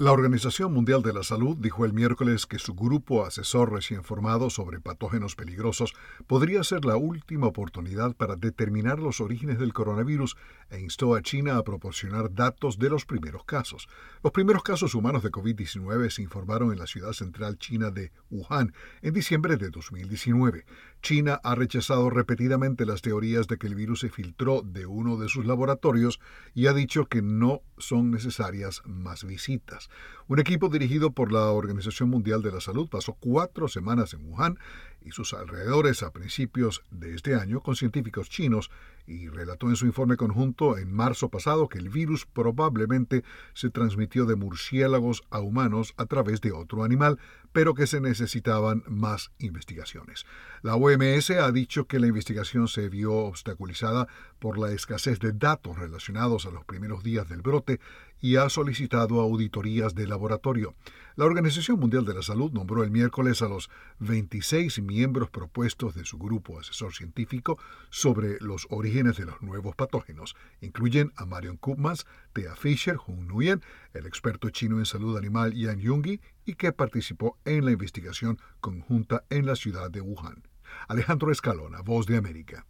La Organización Mundial de la Salud dijo el miércoles que su grupo asesor recién formado sobre patógenos peligrosos podría ser la última oportunidad para determinar los orígenes del coronavirus e instó a China a proporcionar datos de los primeros casos. Los primeros casos humanos de COVID-19 se informaron en la ciudad central china de Wuhan en diciembre de 2019. China ha rechazado repetidamente las teorías de que el virus se filtró de uno de sus laboratorios y ha dicho que no son necesarias más visitas. Un equipo dirigido por la Organización Mundial de la Salud pasó cuatro semanas en Wuhan y sus alrededores a principios de este año con científicos chinos y relató en su informe conjunto en marzo pasado que el virus probablemente se transmitió de murciélagos a humanos a través de otro animal, pero que se necesitaban más investigaciones. La OMS ha dicho que la investigación se vio obstaculizada por la escasez de datos relacionados a los primeros días del brote y ha solicitado auditorías de laboratorio. La Organización Mundial de la Salud nombró el miércoles a los 26 miembros propuestos de su grupo asesor científico sobre los orígenes de los nuevos patógenos. Incluyen a Marion Koopmans, Thea Fischer, Hung Nguyen, el experto chino en salud animal Yang Yungi, y que participó en la investigación conjunta en la ciudad de Wuhan. Alejandro Escalona, Voz de América.